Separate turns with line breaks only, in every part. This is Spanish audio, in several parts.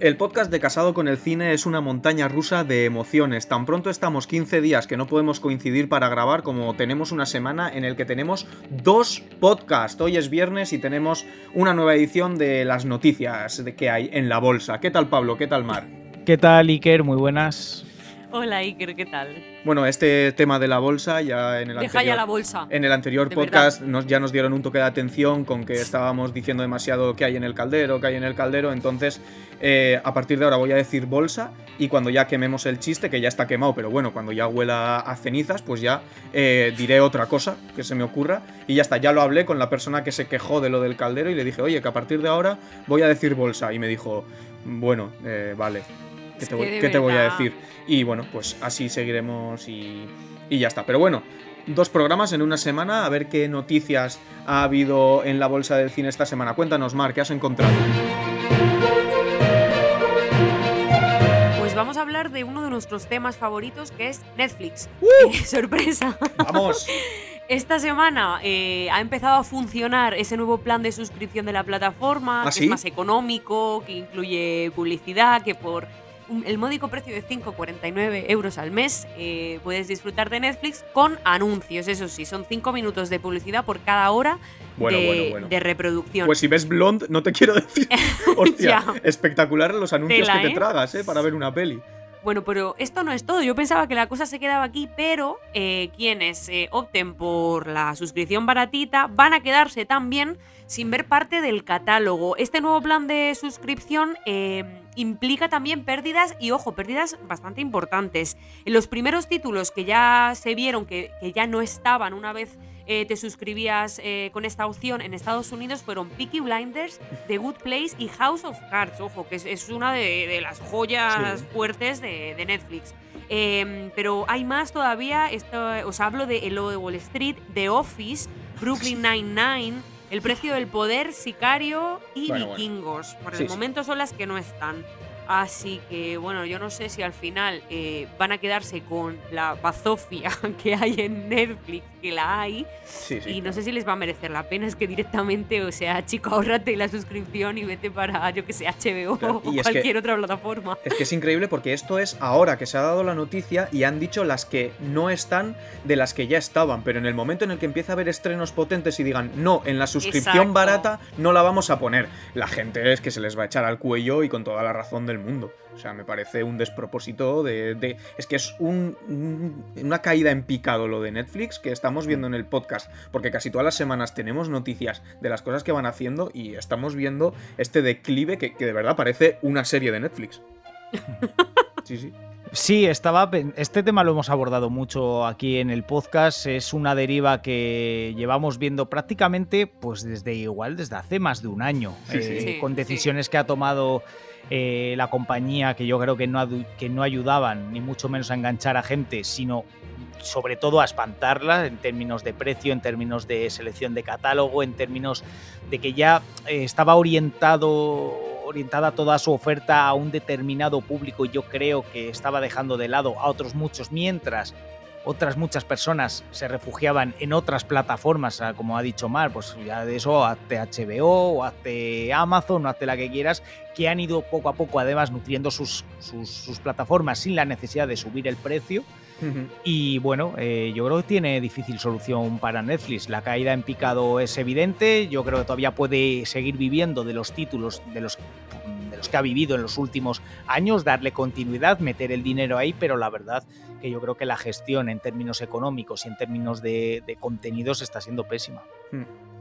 El podcast de Casado con el Cine es una montaña rusa de emociones. Tan pronto estamos 15 días que no podemos coincidir para grabar como tenemos una semana en el que tenemos dos podcasts. Hoy es viernes y tenemos una nueva edición de las noticias que hay en la bolsa. ¿Qué tal Pablo? ¿Qué tal Mar?
¿Qué tal Iker? Muy buenas.
Hola Iker, ¿qué tal?
Bueno, este tema de la bolsa ya en el
Deja
anterior,
ya la bolsa.
En el anterior podcast nos, ya nos dieron un toque de atención con que estábamos diciendo demasiado que hay en el caldero, que hay en el caldero. Entonces, eh, a partir de ahora voy a decir bolsa y cuando ya quememos el chiste, que ya está quemado, pero bueno, cuando ya huela a cenizas, pues ya eh, diré otra cosa que se me ocurra. Y ya está, ya lo hablé con la persona que se quejó de lo del caldero y le dije, oye, que a partir de ahora voy a decir bolsa. Y me dijo, bueno, eh, vale. ¿Qué te, voy,
de
qué te voy a decir? Y bueno, pues así seguiremos y, y ya está. Pero bueno, dos programas en una semana, a ver qué noticias ha habido en la bolsa del cine esta semana. Cuéntanos, Mar, ¿qué has encontrado?
Pues vamos a hablar de uno de nuestros temas favoritos que es Netflix.
¡Uh!
Sorpresa.
¡Vamos!
Esta semana eh, ha empezado a funcionar ese nuevo plan de suscripción de la plataforma,
¿Ah,
que
sí?
es más económico, que incluye publicidad, que por un- el módico precio de 5,49 euros al mes eh, puedes disfrutar de Netflix con anuncios. Eso sí, son 5 minutos de publicidad por cada hora
Bueno,
de,
bueno, bueno.
de reproducción.
Pues si ves Blonde, no te quiero decir. Hostia, espectacular los anuncios
Tela,
que te
¿eh?
tragas, ¿eh? Para ver una peli.
Bueno, pero esto no es todo. Yo pensaba que la cosa se quedaba aquí, pero eh, quienes eh, opten por la suscripción baratita van a quedarse también sin ver parte del catálogo. Este nuevo plan de suscripción eh, implica también pérdidas y, ojo, pérdidas bastante importantes. En los primeros títulos que ya se vieron que, que ya no estaban una vez eh, te suscribías eh, con esta opción en Estados Unidos fueron Peaky Blinders, The Good Place y House of Cards. Ojo, que es, es una de, de las joyas
Sí.
fuertes de, de Netflix. Eh, pero hay más todavía. Esto, os hablo de El de Wall Street, The Office, Brooklyn Nine-Nine, El Precio del Poder, Sicario y
Bueno, bueno.
Vikingos. Por el
sí.
momento son las que no están. Así que, bueno, yo no sé si al final eh, van a quedarse con la bazofia que hay en Netflix, que la hay,
Sí, sí.
y no sé si les va a merecer la pena. Es que directamente, o sea, chico, ahórrate la suscripción y vete para, yo que sé, HBO
Claro,
o
es que-
cualquier otra plataforma.
Es que es increíble porque esto es ahora que se ha dado la noticia y han dicho las que no están de las que ya estaban, pero en el momento en el que empieza a haber estrenos potentes y digan, no, en la suscripción
Exacto.
barata no la vamos a poner, la gente es que se les va a echar al cuello y con toda la razón del mundo. O sea, me parece un despropósito de... de- es que es un- un- una caída en picado lo de Netflix que estamos viendo en el podcast, porque casi todas las semanas tenemos noticias de las cosas que van haciendo y estamos viendo este declive que, que de verdad parece una serie de Netflix. Sí, sí.
Sí, estaba. Este tema lo hemos abordado mucho aquí en el podcast. Es una deriva que llevamos viendo prácticamente, pues desde igual, desde hace más de un año.
Sí,
eh,
Sí,
con
sí.
decisiones que ha tomado eh, la compañía que yo creo que no, que no ayudaban, ni mucho menos a enganchar a gente, sino sobre todo a espantarla en términos de precio, en términos de selección de catálogo, en términos de que ya eh, estaba orientado orientada toda su oferta a un determinado público y yo creo que estaba dejando de lado a otros muchos mientras otras muchas personas se refugiaban en otras plataformas, como ha dicho Mar, pues ya de eso hazte HBO o hazte Amazon o hazte la que quieras, que han ido poco a poco además nutriendo sus, sus, sus plataformas sin la necesidad de subir el precio. Y bueno, eh, yo creo que tiene difícil solución para Netflix. La caída en picado es evidente. Yo creo que todavía puede seguir viviendo de los títulos de los, que ha vivido en los últimos años, darle continuidad, meter el dinero ahí, pero la verdad que yo creo que la gestión en términos económicos y en términos de, de contenidos está siendo pésima.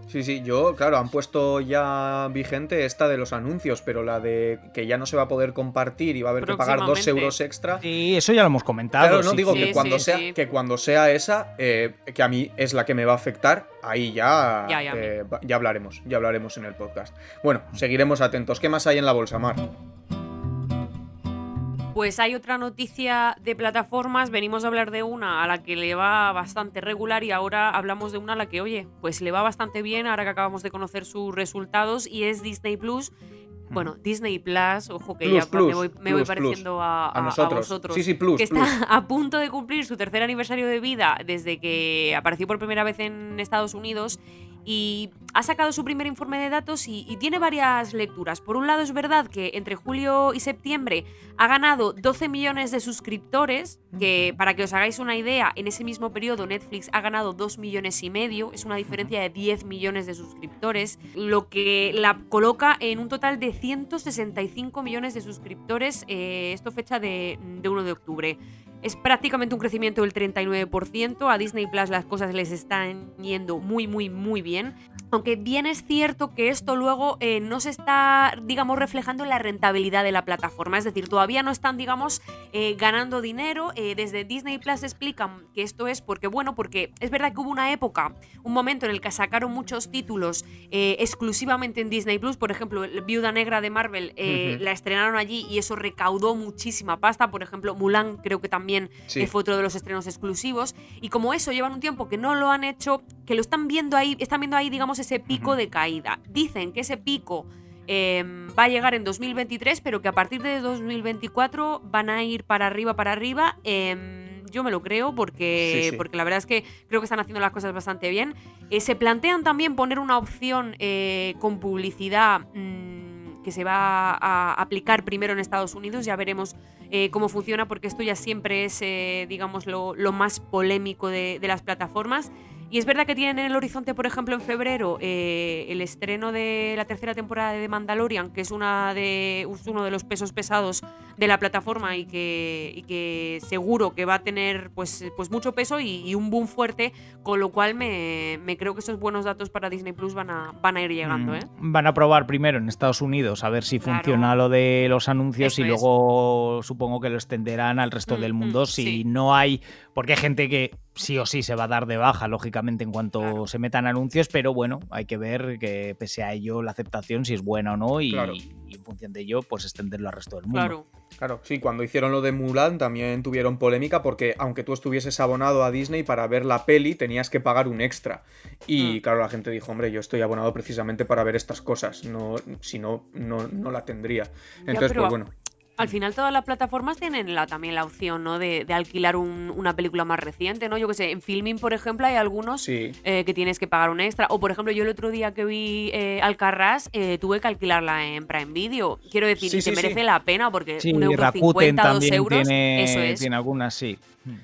Sí, sí, yo, claro, han puesto ya vigente esta de los anuncios, pero la de que ya no se va a poder compartir y va a haber que pagar dos euros extra.
Y eso ya lo hemos comentado.
Claro, no
sí,
digo
sí.
que
Sí,
cuando
sí,
sea
sí.
que cuando sea esa, eh, que a mí es la que me va a afectar, ahí ya
Ya, ya.
eh, ya hablaremos, ya hablaremos en el podcast. Bueno, seguiremos atentos. ¿Qué más hay en la bolsa, Mar?
Pues hay otra noticia de plataformas. Venimos a hablar de una a la que le va bastante regular y ahora hablamos de una a la que, oye, pues le va bastante bien ahora que acabamos de conocer sus resultados y es Disney Plus. Bueno, Disney Plus, ojo que
Plus,
ya
plus,
me voy, me voy pareciendo a,
A nosotros.
vosotros.
Sí, sí, plus,
que está a punto de cumplir su tercer aniversario de vida desde que apareció por primera vez en Estados Unidos y ha sacado su primer informe de datos y, tiene varias lecturas. Por un lado es verdad que entre julio y septiembre ha ganado 12 millones de suscriptores, que para que os hagáis una idea, en ese mismo periodo Netflix ha ganado 2 millones y medio, es una diferencia de 10 millones de suscriptores, lo que la coloca en un total de 165 millones de suscriptores, eh, esto fecha de, de 1 de octubre. Es prácticamente un crecimiento del 39%. A Disney Plus las cosas les están yendo muy, muy, muy bien. Aunque bien es cierto que esto luego eh, no se está, digamos, reflejando en la rentabilidad de la plataforma. Es decir, todavía no están, digamos, eh, ganando dinero. Eh, desde Disney Plus explican que esto es porque, bueno, porque es verdad que hubo una época, un momento en el que sacaron muchos títulos exclusivamente en Disney Plus. Por ejemplo, Viuda Negra de Marvel la estrenaron allí y eso recaudó muchísima pasta. Por ejemplo, Mulan creo que también también fue otro de los estrenos exclusivos. Y como eso llevan un tiempo que no lo han hecho, que lo están viendo ahí, están viendo ahí, digamos, ese pico de caída. Dicen que ese pico em, va a llegar en 2023, pero que a partir de 2024 van a ir para arriba, para arriba. Em, yo me lo creo porque, porque la verdad es que creo que están haciendo las cosas bastante bien. Eh, se plantean también poner una opción eh, con publicidad. Mm, que se va a aplicar primero en Estados Unidos. Ya veremos eh, cómo funciona porque esto ya siempre es, eh, digamos, lo, más polémico de, de las plataformas. Y es verdad que tienen en el horizonte, por ejemplo, en febrero, eh, el estreno de la tercera temporada de Mandalorian, que es, una de, uno de los pesos pesados de la plataforma y que, que seguro que va a tener pues, pues mucho peso y, un boom fuerte, con lo cual me, creo que esos buenos datos para Disney Plus van a, van a ir llegando. Mm, ¿eh?
Van a probar primero en Estados Unidos a ver si funciona lo de los anuncios y luego supongo que lo extenderán al resto mm, del mundo mm, si no hay, porque hay gente que sí o sí se va a dar de baja, lógicamente, en cuanto se metan anuncios, pero bueno, hay que ver que pese a ello la aceptación si es buena o no y, en función de ello, pues extenderlo al resto del mundo.
Claro. Claro, sí, cuando hicieron lo de Mulan también tuvieron polémica porque aunque tú estuvieses abonado a Disney para ver la peli tenías que pagar un extra. Y mm. claro, la gente dijo, hombre, yo estoy abonado precisamente para ver estas cosas, no, si no, no, no la tendría. Entonces, pues bueno.
Al final todas las plataformas tienen la, también la opción, ¿no? De, alquilar una película más reciente, ¿no? Yo que sé, en Filming, por ejemplo, hay algunos eh, que tienes que pagar un extra. O, por ejemplo, yo el otro día que vi eh, Alcarrás, eh, tuve que alquilarla en Prime Video. Quiero decir, que merece la pena porque un euro cincuenta, dos euros,
tiene,
eso es.
Tiene algunas, sí.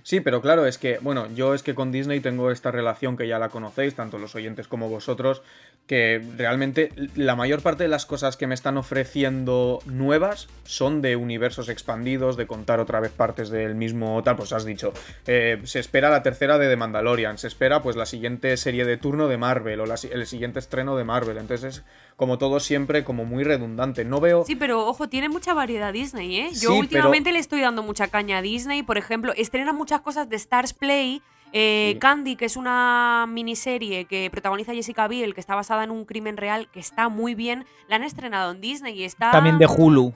Sí, pero claro, es que, bueno, yo es que con Disney tengo esta relación que ya la conocéis, tanto los oyentes como vosotros, que realmente la mayor parte de las cosas que me están ofreciendo nuevas son de universos expandidos, de contar otra vez partes del mismo tal, pues has dicho, eh, se espera la tercera de The Mandalorian, se espera pues la siguiente serie de turno de Marvel o el siguiente estreno de Marvel, entonces es como todo siempre como muy redundante, no veo...
Sí, pero ojo, tiene mucha variedad Disney, ¿eh? Yo últimamente le estoy dando mucha caña a Disney, por ejemplo, estrena muchas cosas de Stars Play, eh, Candy, que es una miniserie que protagoniza Jessica Biel, que está basada en un crimen real, que está muy bien. La han estrenado en Disney y está.
También de Hulu.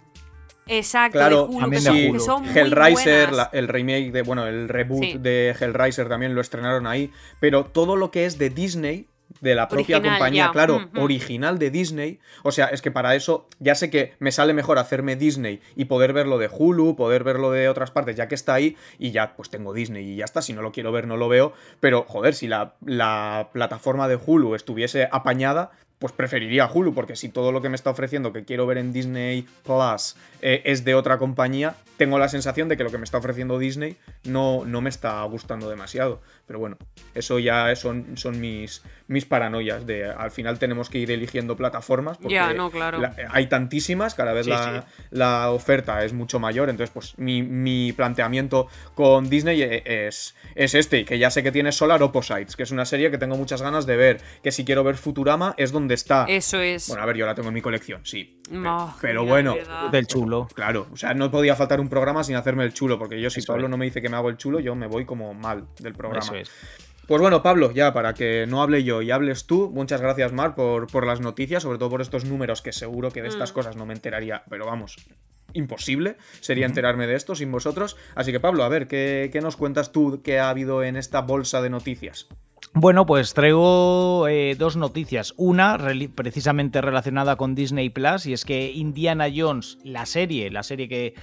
Exacto, de Hulu, que, son,
Hellraiser, el remake de, bueno, el reboot de Hellraiser también lo estrenaron ahí, pero todo lo que es de Disney de la propia compañía, claro, original de Disney. O sea, es que para eso ya sé que me sale mejor hacerme Disney y poder verlo de Hulu, poder verlo de otras partes, ya que está ahí y ya pues tengo Disney y ya está. Si no lo quiero ver, no lo veo. Pero joder, si la, la plataforma de Hulu estuviese apañada, pues preferiría Hulu, porque si todo lo que me está ofreciendo que quiero ver en Disney Plus eh, es de otra compañía, tengo la sensación de que lo que me está ofreciendo Disney no, no me está gustando demasiado. Pero bueno, eso ya son, son mis, mis paranoias de al final tenemos que ir eligiendo plataformas porque
ya, no, claro.
hay tantísimas, cada vez la, oferta es mucho mayor, entonces pues mi, planteamiento con Disney e, es, es este, que ya sé que tiene Solar Opposites, que es una serie que tengo muchas ganas de ver, que si quiero ver Futurama es donde está.
Eso es.
Bueno, a ver, yo la tengo en mi colección, sí. pero bueno,
del chulo.
Claro, o sea, no podía faltar un programa sin hacerme el chulo, porque yo si Pablo no me dice que me hago el chulo, yo me voy como mal del programa. Pues bueno, Pablo, ya para que no hable yo y hables tú, muchas gracias, Mar, por, por las noticias, sobre todo por estos números que seguro que de estas mm. cosas no me enteraría, pero vamos, imposible sería enterarme de esto sin vosotros. Así que, Pablo, a ver, ¿qué, qué nos cuentas tú que ha habido en esta bolsa de noticias?
Bueno, pues traigo eh, dos noticias. Una precisamente relacionada con Disney Plus, y es que Indiana Jones, la serie, la serie que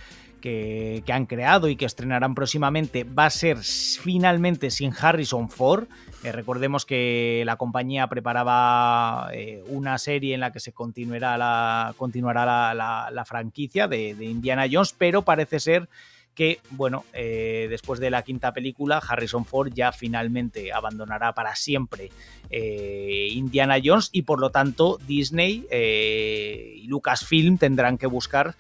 que, han creado y que estrenarán próximamente va a ser finalmente sin Harrison Ford. Eh, recordemos que la compañía preparaba eh, una serie en la que se continuará la, continuará la, franquicia de, Indiana Jones, pero parece ser que, bueno, eh, después de la quinta película, Harrison Ford ya finalmente abandonará para siempre Indiana Jones y por lo tanto Disney y Lucasfilm tendrán que buscar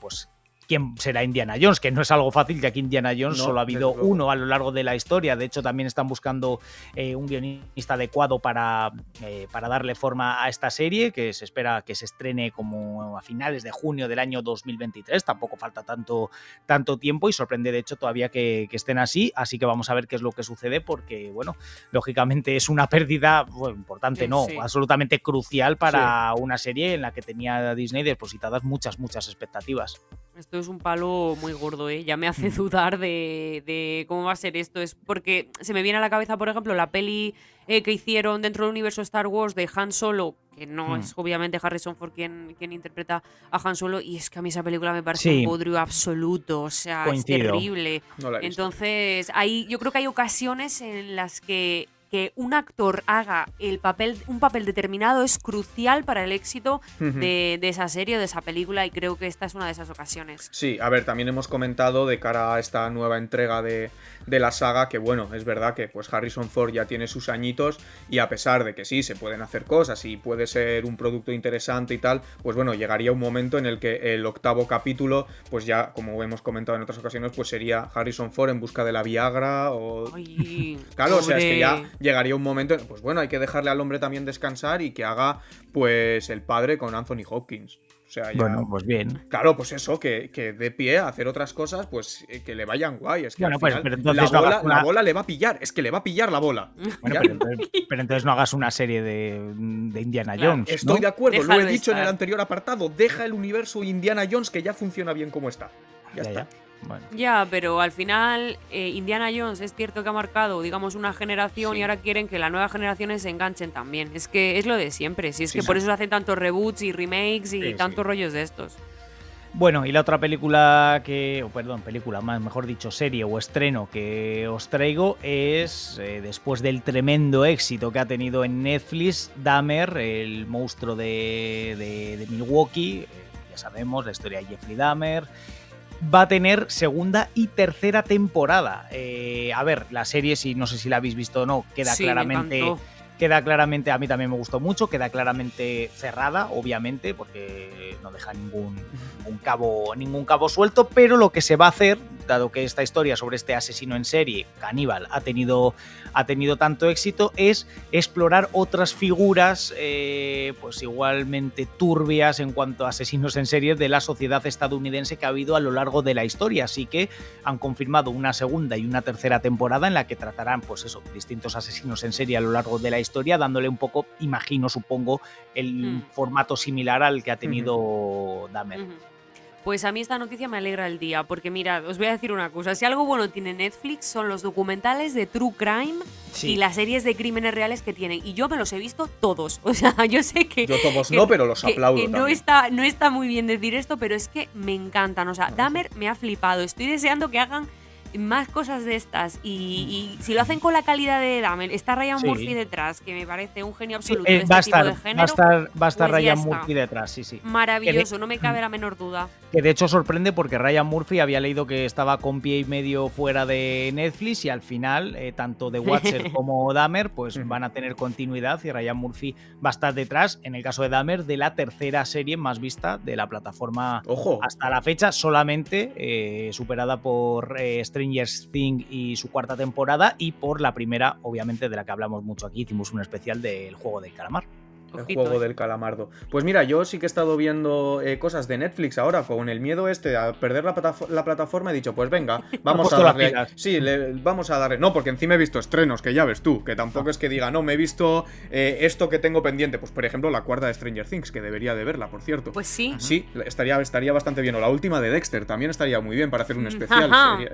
pues quién será Indiana Jones, que no es algo fácil, ya que Indiana Jones solo ha habido uno a lo largo de la historia. De hecho, también están buscando eh, un guionista adecuado para, eh, para darle forma a esta serie, que se espera que se estrene como a finales de junio del año 2023. Tampoco falta tanto, tanto tiempo y sorprende, de hecho, todavía que, estén así. Así que vamos a ver qué es lo que sucede, porque, bueno, lógicamente es una pérdida importante, no, absolutamente crucial para una serie en la que tenía Disney depositadas muchas, muchas expectativas.
Esto es un palo muy gordo, ¿eh? Ya me hace dudar de, cómo va a ser esto. Es porque se me viene a la cabeza, por ejemplo, la peli eh, que hicieron dentro del universo Star Wars de Han Solo, que no es obviamente Harrison Ford quien, quien interpreta a Han Solo, y es que a mí esa película me parece un bodrio absoluto, o sea, es terrible. Entonces, hay, yo creo que hay ocasiones en las que que un actor haga el papel, un papel determinado es crucial para el éxito de, esa serie o de esa película y creo que esta es una de esas ocasiones.
Sí, a ver, también hemos comentado de cara a esta nueva entrega de, la saga que bueno, es verdad que pues Harrison Ford ya tiene sus añitos y a pesar de que sí, se pueden hacer cosas y puede ser un producto interesante y tal, pues bueno, llegaría un momento en el que el octavo capítulo, pues ya como hemos comentado en otras ocasiones, pues sería Harrison Ford en busca de la Viagra o... claro, o sea, es que ya llegaría un momento, pues bueno, hay que dejarle al hombre también descansar y que haga pues el padre con Anthony Hopkins. O sea,
bueno, pues bien.
Claro, pues eso, que, que dé pie a hacer otras cosas, pues eh, que le vayan guay. Es que al pues, final, la, bola, le va a pillar, es que le va a pillar la bola.
Bueno, pero entonces, no hagas una serie de, de Indiana Jones.
estoy de acuerdo, lo he dicho en el anterior apartado. Deja el universo Indiana Jones que ya funciona bien como está. Ya, está.
Ya, pero al final eh, Indiana Jones es cierto que ha marcado, digamos, una generación y ahora quieren que las nuevas generaciones se enganchen también. Es que es lo de siempre. Si es que por eso se hacen tantos reboots y remakes y tantos rollos de estos.
Bueno, y la otra película que, perdón, película, más mejor dicho, serie o estreno que os traigo es, eh, después del tremendo éxito que ha tenido en Netflix, Dahmer, el monstruo de, de Milwaukee, eh, ya sabemos la historia de Jeffrey Dahmer, va a tener segunda y tercera temporada. Eh, a ver, la serie, si no sé si la habéis visto o no, queda claramente. Queda claramente, a mí también me gustó mucho, queda claramente cerrada, obviamente, porque no deja ningún, ningún, cabo, ningún cabo suelto, pero lo que se va a hacer, dado que esta historia sobre este asesino en serie, caníbal, ha tenido, ha tenido tanto éxito, es explorar otras figuras, eh, pues igualmente turbias en cuanto a asesinos en serie de la sociedad estadounidense que ha habido a lo largo de la historia. Así que han confirmado una segunda y una tercera temporada en la que tratarán, pues eso, distintos asesinos en serie a lo largo de la historia, dándole un poco, imagino, supongo, el mm. formato similar al que ha tenido Dahmer.
Pues a mí esta noticia me alegra el día, porque mira, os voy a decir una cosa, si algo bueno tiene Netflix son los documentales de True Crime y las series de crímenes reales que tienen, y yo me los he visto todos, o sea, yo sé que...
Yo todos no, pero los aplaudo.
no, está, no está muy bien decir esto, pero es que me encantan, o sea, Dahmer me ha flipado, estoy deseando que hagan más cosas de estas y, si lo hacen con la calidad de Dahmer, está Ryan Murphy detrás, que me parece un genio absoluto. Eh,
va, a estar, va, a estar, va a estar, Ryan Murphy detrás, sí, sí.
Maravilloso, no me cabe la menor duda.
Que de hecho sorprende porque Ryan Murphy había leído que estaba con pie y medio fuera de Netflix y al final, eh, tanto The Watcher como Dahmer, pues van a tener continuidad y Ryan Murphy va a estar detrás, en el caso de Dahmer, de la tercera serie más vista de la plataforma
Ojo.
hasta la fecha, solamente eh, superada por Stranger Things y su cuarta temporada y por la primera, obviamente, de la que hablamos mucho aquí, hicimos un especial del juego del calamar
el juego del calamardo. Pues mira, yo sí que he estado viendo eh, cosas de Netflix ahora, con el miedo este a perder la, plataforma, he dicho, pues venga, vamos a darle. Sí, vamos a darle. No, porque encima he visto estrenos, que ya ves tú, que tampoco es que diga, no, me he visto eh, esto que tengo pendiente. Pues por ejemplo, la cuarta de Stranger Things, que debería de verla, por cierto.
Pues sí.
Sí, estaría, estaría bastante bien. O la última de Dexter también estaría muy bien para hacer un especial.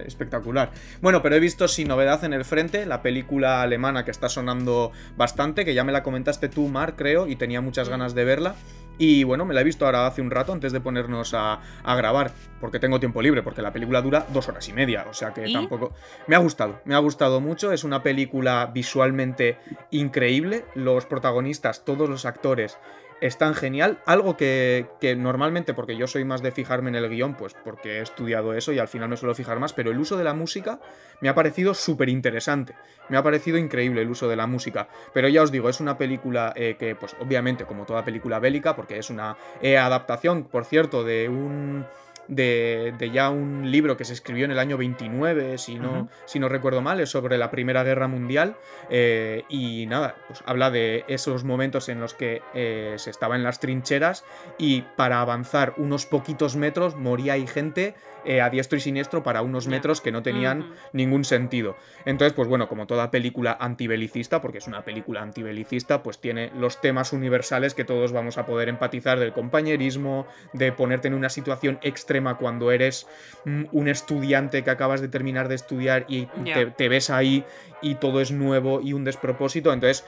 espectacular. Bueno, pero he visto sin novedad en el frente la película alemana que está sonando bastante, que ya me la comentaste tú, Mar, creo y tenía muchas ganas de verla, Y bueno, me la he visto ahora hace un rato antes de ponernos a, grabar, porque tengo tiempo libre, porque la película dura dos horas y media, o sea que tampoco... Me ha gustado, me ha gustado mucho, es una película visualmente increíble, los protagonistas, todos los actores es tan genial. Algo que, normalmente, porque yo soy más de fijarme en el guion, pues porque he estudiado eso y al final me suelo fijar más, pero el uso de la música me ha parecido súper interesante. Me ha parecido increíble el uso de la música. Pero ya os digo, es una película que, pues obviamente, como toda película bélica, porque es una eh, adaptación, por cierto, de un de, ya un libro que se escribió en el año 29, si no, si no recuerdo mal, es sobre la Primera Guerra Mundial. Eh, y nada, pues habla de esos momentos en los que eh, se estaba en las trincheras y para avanzar unos poquitos metros moría ahí gente eh, a diestro y siniestro para unos metros que no tenían ningún sentido. Entonces, pues bueno, como toda película antibelicista, porque es una película antibelicista, pues tiene los temas universales que todos vamos a poder empatizar del compañerismo, de ponerte en una situación extrema cuando eres mm, un estudiante que acabas de terminar de estudiar y te, te ves ahí y todo es nuevo y un despropósito. Entonces,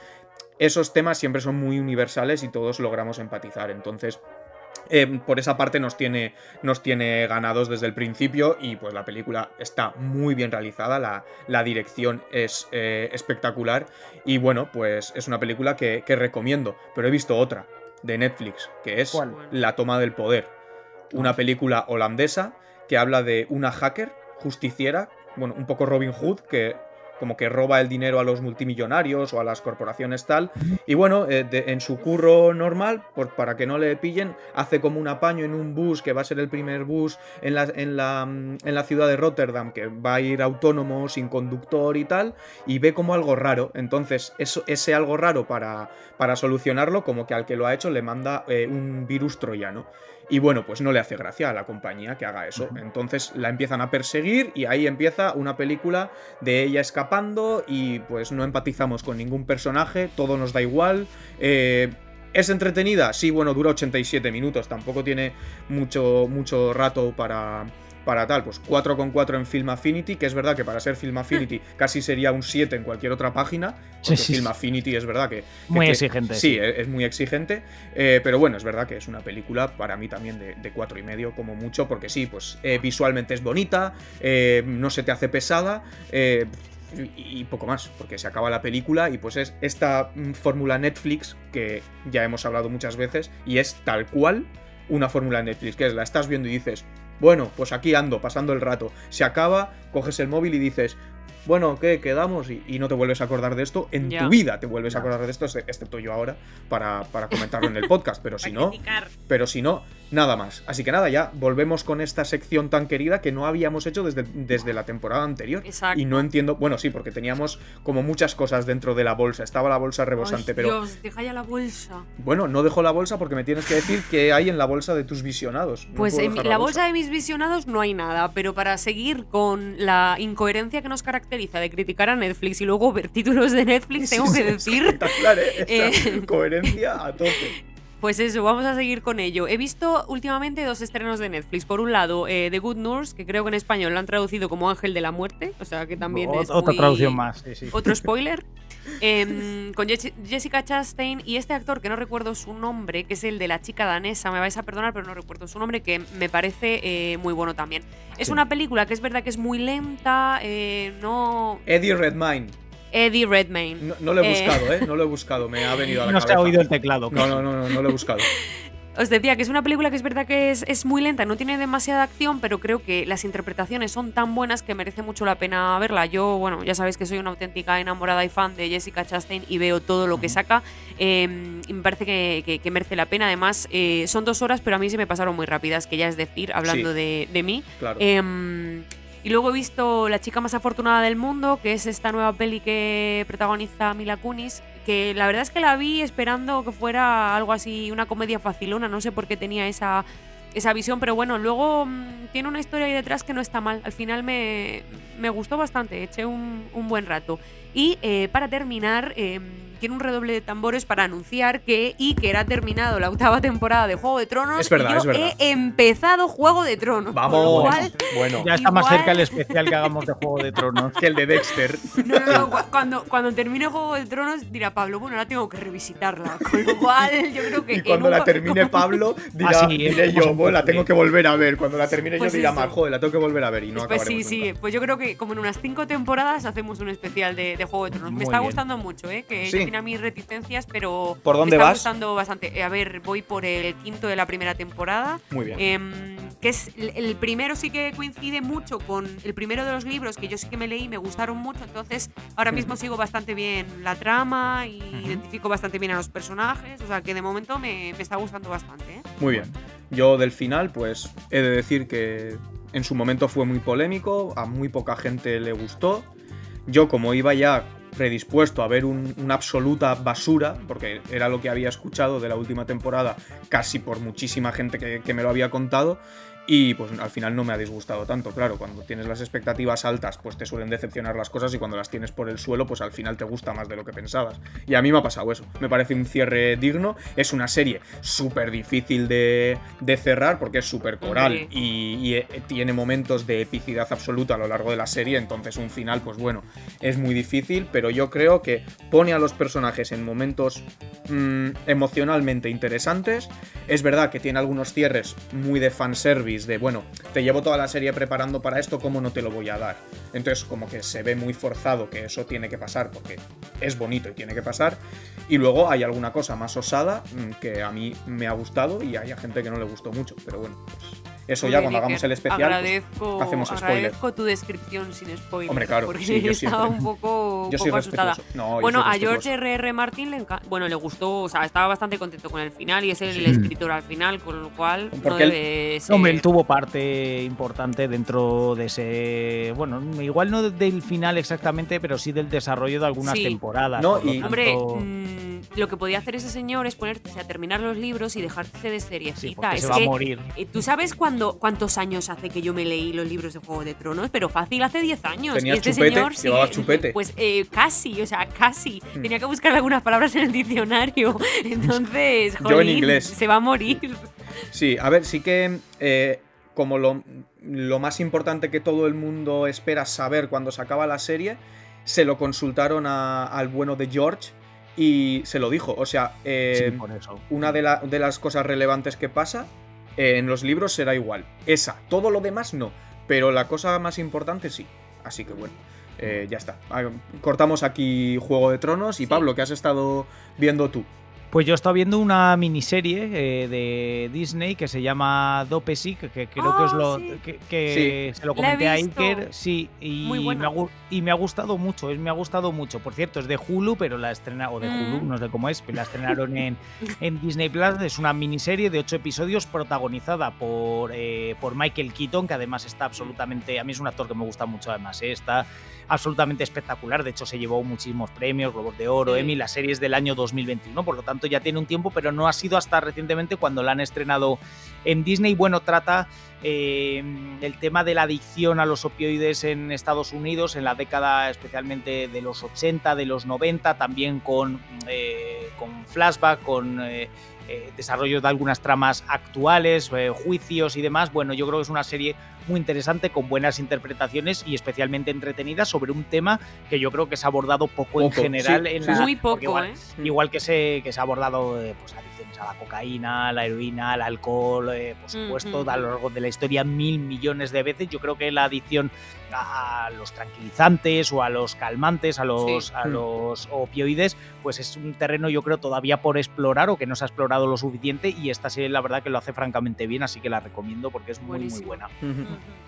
esos temas siempre son muy universales y todos logramos empatizar. Entonces, eh, por esa parte nos tiene, nos tiene ganados desde el principio y pues la película está muy bien realizada, la, dirección es eh, espectacular y bueno, pues es una película que, recomiendo, pero he visto otra de Netflix, que es La toma del poder, una película holandesa que habla de una hacker justiciera, bueno, un poco Robin Hood, que como que roba el dinero a los multimillonarios o a las corporaciones tal. Y bueno, eh, en su curro normal, por, para que no le pillen, hace como un apaño en un bus que va a ser el primer bus en la, en la, mm, en la ciudad de Rotterdam, que va a ir autónomo, sin conductor y tal, y ve como algo raro. Entonces, eso, ese algo raro para, para solucionarlo, como que al que lo ha hecho le manda eh, un virus troyano. Y bueno, pues no le hace gracia a la compañía que haga eso. Entonces la empiezan a perseguir y ahí empieza una película de ella escapando y pues no empatizamos con ningún personaje, todo nos da igual. Eh, ¿Es entretenida? Sí, bueno, dura 87 minutos, tampoco tiene mucho, mucho rato para, para tal, pues 4,4 en Film Affinity, que es verdad que para ser Film Affinity casi sería un 7 en cualquier otra página, porque Film Affinity es verdad que...
muy exigente.
Sí, es, muy exigente, eh, pero bueno, es verdad que es una película para mí también de, de 4 y medio como mucho, porque sí, pues eh, visualmente es bonita, eh, no se te hace pesada, y poco más, porque se acaba la película y pues es esta mm, fórmula Netflix que ya hemos hablado muchas veces y es tal cual una fórmula Netflix, que es la estás viendo y dices, bueno, pues aquí ando, pasando el rato. Se acaba, coges el móvil y dices, bueno, ¿qué? ¿Quedamos? Y, no te vuelves a acordar de esto. En tu vida te vuelves a acordar de esto, excepto yo ahora, para, comentarlo en el podcast. Pero si no, pero si no, nada más. Así que nada, ya volvemos con esta sección tan querida que no habíamos hecho desde, desde la temporada anterior.
Exacto.
Y no entiendo, bueno, sí, porque teníamos como muchas cosas dentro de la bolsa. Estaba la bolsa rebosante, pero...
Dios, deja ya la bolsa.
Bueno, no dejo la bolsa porque me tienes que decir qué hay en la bolsa de tus visionados.
pues en la, bolsa de mis visionados no hay nada, pero para seguir con la incoherencia que nos caracteriza de criticar a Netflix y luego ver títulos de Netflix, tengo que decir.
¿eh? Eh, coherencia a tope.
Pues eso, vamos a seguir con ello. He visto últimamente dos estrenos de Netflix. Por un lado, eh, The Good Nurse, que creo que en español lo han traducido como Ángel de la Muerte, o sea que también es.
Otra traducción más,
Otro spoiler. Em, con Jessica Chastain y este actor que no recuerdo su nombre, que es el de la chica danesa, me vais a perdonar, pero no recuerdo su nombre, que me parece eh, muy bueno también. Es una película que es verdad que es muy lenta, eh, no...
Eddie Redmayne.
Eddie Redmayne.
No, lo he eh, buscado, ¿eh? No lo he buscado, me ha venido a la
no
cabeza.
No se ha oído el teclado.
No, no, no, no, no lo he buscado.
Os decía que es una película que es verdad que es, muy lenta, no tiene demasiada acción, pero creo que las interpretaciones son tan buenas que merece mucho la pena verla. Yo, bueno, ya sabéis que soy una auténtica enamorada y fan de Jessica Chastain y veo todo lo que saca. Em, y me parece que, merece la pena. Además, eh, son dos horas, pero a mí se me pasaron muy rápidas, que ya es decir, hablando de, mí.
Claro.
Em, y luego he visto La chica más afortunada del mundo, que es esta nueva peli que protagoniza Mila Kunis, que la verdad es que la vi esperando que fuera algo así, una comedia facilona, no sé por qué tenía esa, esa visión, pero bueno, luego mm, tiene una historia ahí detrás que no está mal. Al final me, me gustó bastante, eché un, un, buen rato. Y eh, para terminar, eh, tiene un redoble de tambores para anunciar que Iker ha terminado la octava temporada de Juego de Tronos.
Es verdad,
y yo
es verdad.
He empezado Juego de Tronos. con lo
Vamos.
cual,
Bueno,
Ya está más cerca el especial que hagamos de Juego de Tronos.
que el de Dexter.
no, no, no, cu- cuando, cuando termine Juego de Tronos dirá Pablo, bueno, ahora tengo que revisitarla. Con lo cual, yo creo que.
Y cuando
un
la termine Pablo, dirá,
Ah, sí,
diré yo, bueno, la tengo que volver a ver. Cuando la termine
Pues
yo dirá
eso.
mal, joder, la tengo que volver a ver y no
Pues sí, sí,
nunca.
pues yo creo que como en unas cinco temporadas hacemos un especial de, de Juego de Tronos. Me
Muy
está
bien.
gustando mucho, ¿eh? Que
Sí.
yo tenía mis reticencias, pero
¿Por dónde
me está
vas?
gustando bastante. Eh, a ver, voy por el quinto de la primera temporada.
Muy bien.
Em, que es el, el primero sí que coincide mucho con el primero de los libros que yo sí que me leí, me gustaron mucho, entonces ahora mismo sigo bastante bien la trama y identifico bastante bien a los personajes, o sea que de momento me, me está gustando bastante. ¿eh?
Muy bien. Yo del final, pues he de decir que en su momento fue muy polémico, a muy poca gente le gustó. Yo como iba ya predispuesto a ver un- una absoluta basura, porque era lo que había escuchado de la última temporada casi por muchísima gente que, que me lo había contado, y pues al final no me ha disgustado tanto, claro, cuando tienes las expectativas altas pues te suelen decepcionar las cosas y cuando las tienes por el suelo pues al final te gusta más de lo que pensabas. Y a mí me ha pasado eso, me parece un cierre digno, es una serie súper difícil de, de cerrar porque es súper coral y, eh, tiene momentos de epicidad absoluta a lo largo de la serie, entonces un final pues bueno, es muy difícil, pero yo creo que pone a los personajes en momentos mm, emocionalmente interesantes. Es verdad que tiene algunos cierres muy de fanservice, de bueno, te llevo toda la serie preparando para esto, ¿cómo no te lo voy a dar? Entonces como que se ve muy forzado que eso tiene que pasar porque es bonito y tiene que pasar. Y luego hay alguna cosa más osada mm, que a mí me ha gustado y hay gente que no le gustó mucho, pero bueno, pues eso ya cuando hagamos el especial... pues, hacemos spoiler.
agradezco tu descripción sin spoiler.
Hombre, claro,
porque
sí, yo
estaba
siempre.
un poco,
yo
un
soy
poco asustada.
No, yo
Bueno,
soy
a. George R.R. Martin le, bueno, le gustó, o sea, estaba bastante contento con el final y es el
Sí.
escritor al final, con lo cual no
él-
debe ser.
Hombre, él tuvo parte importante dentro de ese. Bueno, igual no del final exactamente, pero sí del desarrollo de algunas
Sí.
temporadas.
No, y-
tanto-
mm, lo que podía hacer ese señor es ponerte a terminar los libros y dejarte de
sí,
seriecita.
porque
es
se va a morir.
eh, ¿Tú sabes cuándo, cuántos años hace que yo me leí los libros de Juego de Tronos? Pero fácil, hace 10 años.
Tenías
y este
chupete,
señor
llevabas chupete.
Pues eh, casi, o sea, casi.
Hmm.
Tenía que buscar algunas palabras en el diccionario. Entonces,
Yo en
jolín,
inglés.
se va a morir.
Sí, a ver, sí que eh, como lo, lo más importante que todo el mundo espera saber cuando se acaba la serie, se lo consultaron a- al bueno de George y se lo dijo. O sea, eh,
sí, por eso.
una de, la- de las cosas relevantes que pasa eh, en los libros será igual. Esa, todo lo demás no, pero la cosa más importante sí. Así que bueno. eh, ya está. Ah, Cortamos aquí Juego de Tronos y
Sí.
Pablo, ¿qué has estado viendo tú?
Pues yo he estado viendo una miniserie eh, de Disney que se llama Dopesic, que creo que
Ah,
es lo
sí.
que, que se lo comenté a. Iker, sí, y
Muy
me, ha, y me ha gustado mucho, es, me ha gustado mucho. Por cierto, es de Hulu, pero la estrena o de Hulu,
Mm.
no sé cómo es, pero la estrenaron en, en Disney Plus. Es una miniserie de ocho episodios protagonizada por, eh, por Michael Keaton, que además está absolutamente, a mí es un actor que me gusta mucho, además, eh, está absolutamente espectacular. De hecho, se llevó muchísimos premios, Globos de Oro,
Sí.
Emmy, la serie es del año 2021, por lo tanto ya tiene un tiempo, pero no ha sido hasta recientemente cuando la han estrenado en Disney. Bueno, trata eh, el tema de la adicción a los opioides en Estados Unidos en la década especialmente de los 80, de los 90, también con, eh, con flashback, con... eh, eh, desarrollo de algunas tramas actuales, eh, juicios y demás. Bueno, yo creo que es una serie muy interesante con buenas interpretaciones y especialmente entretenida sobre un tema que yo creo que se ha abordado poco, en general.
sí,
en
sí,
la-.
Muy poco,
igual,
¿eh?
Igual que se, que se ha abordado eh, pues, adicciones a la cocaína, a la heroína, al alcohol, eh, por supuesto, a lo largo de la historia mil millones de veces. Yo creo que la adicción a, los tranquilizantes o a los calmantes, a los,
Sí.
a
Mm.
los opioides, pues es un terreno yo creo todavía por explorar o que no se ha explorado lo suficiente y esta serie la verdad que lo hace francamente bien, así que la recomiendo porque es muy muy buena.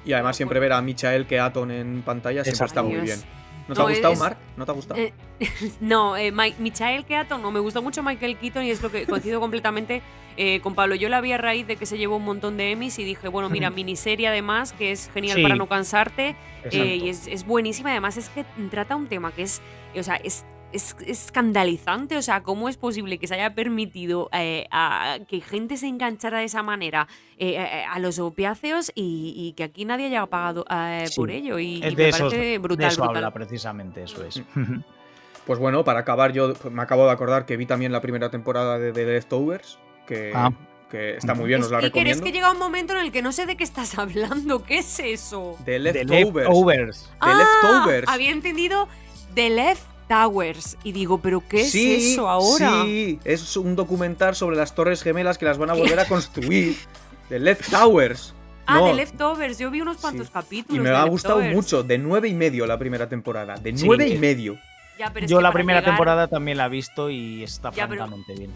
Y además siempre ver a Michael Keaton en pantalla siempre
Exacto.
está muy bien. ¿No te ha gustado,
es-
Mark? ¿No te ha gustado?
Eh, no, eh, Mi- Michael Keaton no, me gustó mucho Michael Keaton y es lo que coincido completamente eh, con Pablo. Yo la vi a raíz de que se llevó un montón de Emmys y dije, bueno, mira, miniserie además, que es genial
Sí.
para no cansarte eh, y es, es buenísima. Además es que trata un tema que es, o sea, es es escandalizante. O sea, ¿cómo es posible que se haya permitido eh, a que gente se enganchara de esa manera eh, eh, a los opiáceos y, y que aquí nadie haya pagado eh,
Sí.
por ello? Y,
Es
y
de
me
eso,
parece brutal,
de eso
brutal.
habla precisamente, eso es.
Pues bueno, para acabar, yo me acabo de acordar que vi también la primera temporada de The Leftovers, que,
Ah.
que está muy bien, os la
es
recomiendo.
que llega un momento en el que no sé de qué estás hablando. ¿Qué es eso?
The
The
Leftovers.
Leftovers.
The
ah,
Leftovers.
había entendido The Left Towers. Y digo, ¿pero qué
sí,
es eso ahora?
Sí, es un documental sobre las Torres Gemelas que las van a volver a construir. The Left Towers.
Ah,
No,
The Leftovers. Yo vi unos cuantos
Sí.
capítulos.
Y me
de
ha gustado
Leftovers.
mucho, de nueve y medio la primera temporada. De
Sí.
nueve y medio.
Ya, pero es
Yo la primera
llegar-
temporada también la he visto y está
Ya, pero-
francamente bien.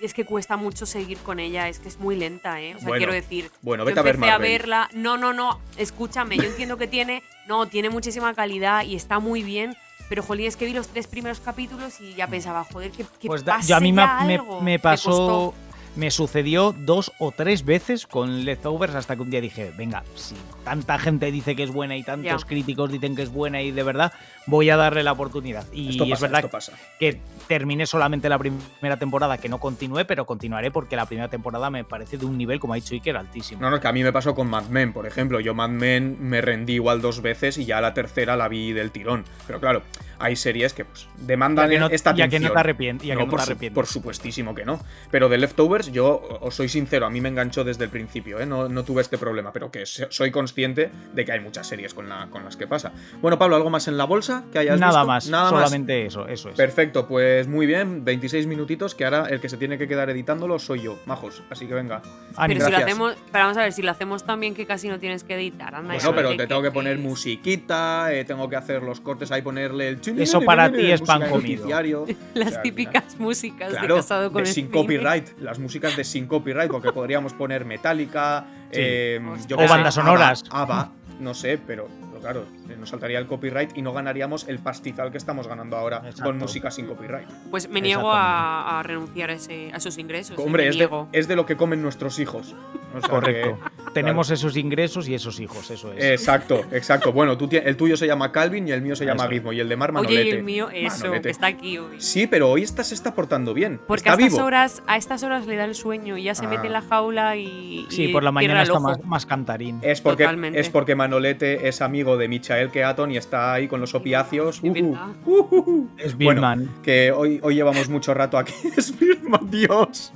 Es que cuesta mucho seguir con ella, es que es muy lenta, ¿eh? O sea,
Bueno,
quiero decir.
bueno,
yo
vete a ver
a verla. No, no, no. Escúchame, yo entiendo que tiene. No, tiene muchísima calidad y está muy bien. Pero, jolín, es que vi los tres primeros capítulos y ya pensaba, joder, que, que
Pues da-
pase
yo a mí me,
ya
me-
algo.
me pasó, me sucedió dos o tres veces con Leftovers hasta que un día dije, venga, si tanta gente dice que es buena y tantos
Ya.
críticos dicen que es buena y de verdad voy a darle la oportunidad. Y
Esto
es verdad
esto pasa.
que terminé solamente la primera temporada, que no continué, pero continuaré porque la primera temporada me parece de un nivel, como ha dicho Iker, altísimo.
No, no, que a mí me pasó con Mad Men, por ejemplo. Yo Mad Men me rendí igual dos veces y ya la tercera la vi del tirón. Pero claro, hay series que pues demandan
Ya que no-
esta
ya
atención.
que no te arrepien- ya que no
por, su-
arrepientes.
por supuestísimo que no. Pero de Leftovers, yo os soy sincero, a mí me enganchó desde el principio, ¿eh? no, no tuve este problema, pero que so- soy consciente de que hay muchas series con, la, con las que pasa. Bueno, Pablo, ¿algo más en la bolsa que hayas
Nada
visto?
más,
Nada más.
solamente eso, eso es.
Perfecto, pues muy bien, 26 minutitos, que ahora el que se tiene que quedar editándolo soy yo, majos. Así que venga.
Pero si lo hacemos. Pero vamos a ver, si lo hacemos también que casi no tienes que editar. Anda,
Pues no, pero
¿qué-
te tengo que poner musiquita, eh, tengo que hacer los cortes ahí, ponerle el chin-
Eso para ti es pan comido.
noticiario. O sea,
Las típicas músicas
Claro,
de casado con
de
el
sin
cine.
copyright, las músicas de sin copyright, porque podríamos poner Metallica,
Sí.
eh, yo
O bandas
sonoras.
ABBA, no sé, pero, pero claro, nos saltaría el copyright y no ganaríamos el pastizal que estamos ganando ahora
Exacto.
con música sin copyright.
Pues me niego a, a renunciar a, ese- a esos ingresos.
Hombre,
me
es de,
niego.
es de lo que comen nuestros hijos. O sea
Correcto.
que-
Tenemos esos ingresos y esos hijos, eso es.
exacto, exacto. Bueno, tú el tuyo se llama Calvin y el mío se llama
Eso.
Gizmo y el de Mar
Oye, y
Manolete.
el mío, eso,
Manolete.
está aquí hoy.
Sí, pero hoy esta se está portando bien.
Porque
está
a estas,
vivo.
horas, a estas horas le da el sueño y ya se
Ah.
mete en la jaula y.
Sí,
y
por la mañana está más, más cantarín.
Es porque,
Totalmente.
es porque Manolete es amigo de Michael Keaton y está ahí con los opiáceos.
Verdad.
ujujú.
Es
Bueno,
Bitman.
que hoy, hoy llevamos mucho rato aquí. Es Birman, Dios.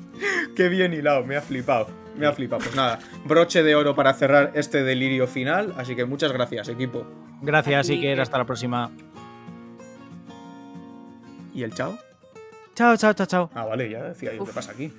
Qué bien hilado, me ha flipado. Me ha flipado. Pues nada, broche de oro para cerrar este delirio final. Así que muchas gracias, equipo.
Gracias, Iker.
que-
Hasta la próxima.
¿Y el chao?
Chao, chao, chao, chao.
Ah, vale, ya decía yo, ¿qué pasa aquí?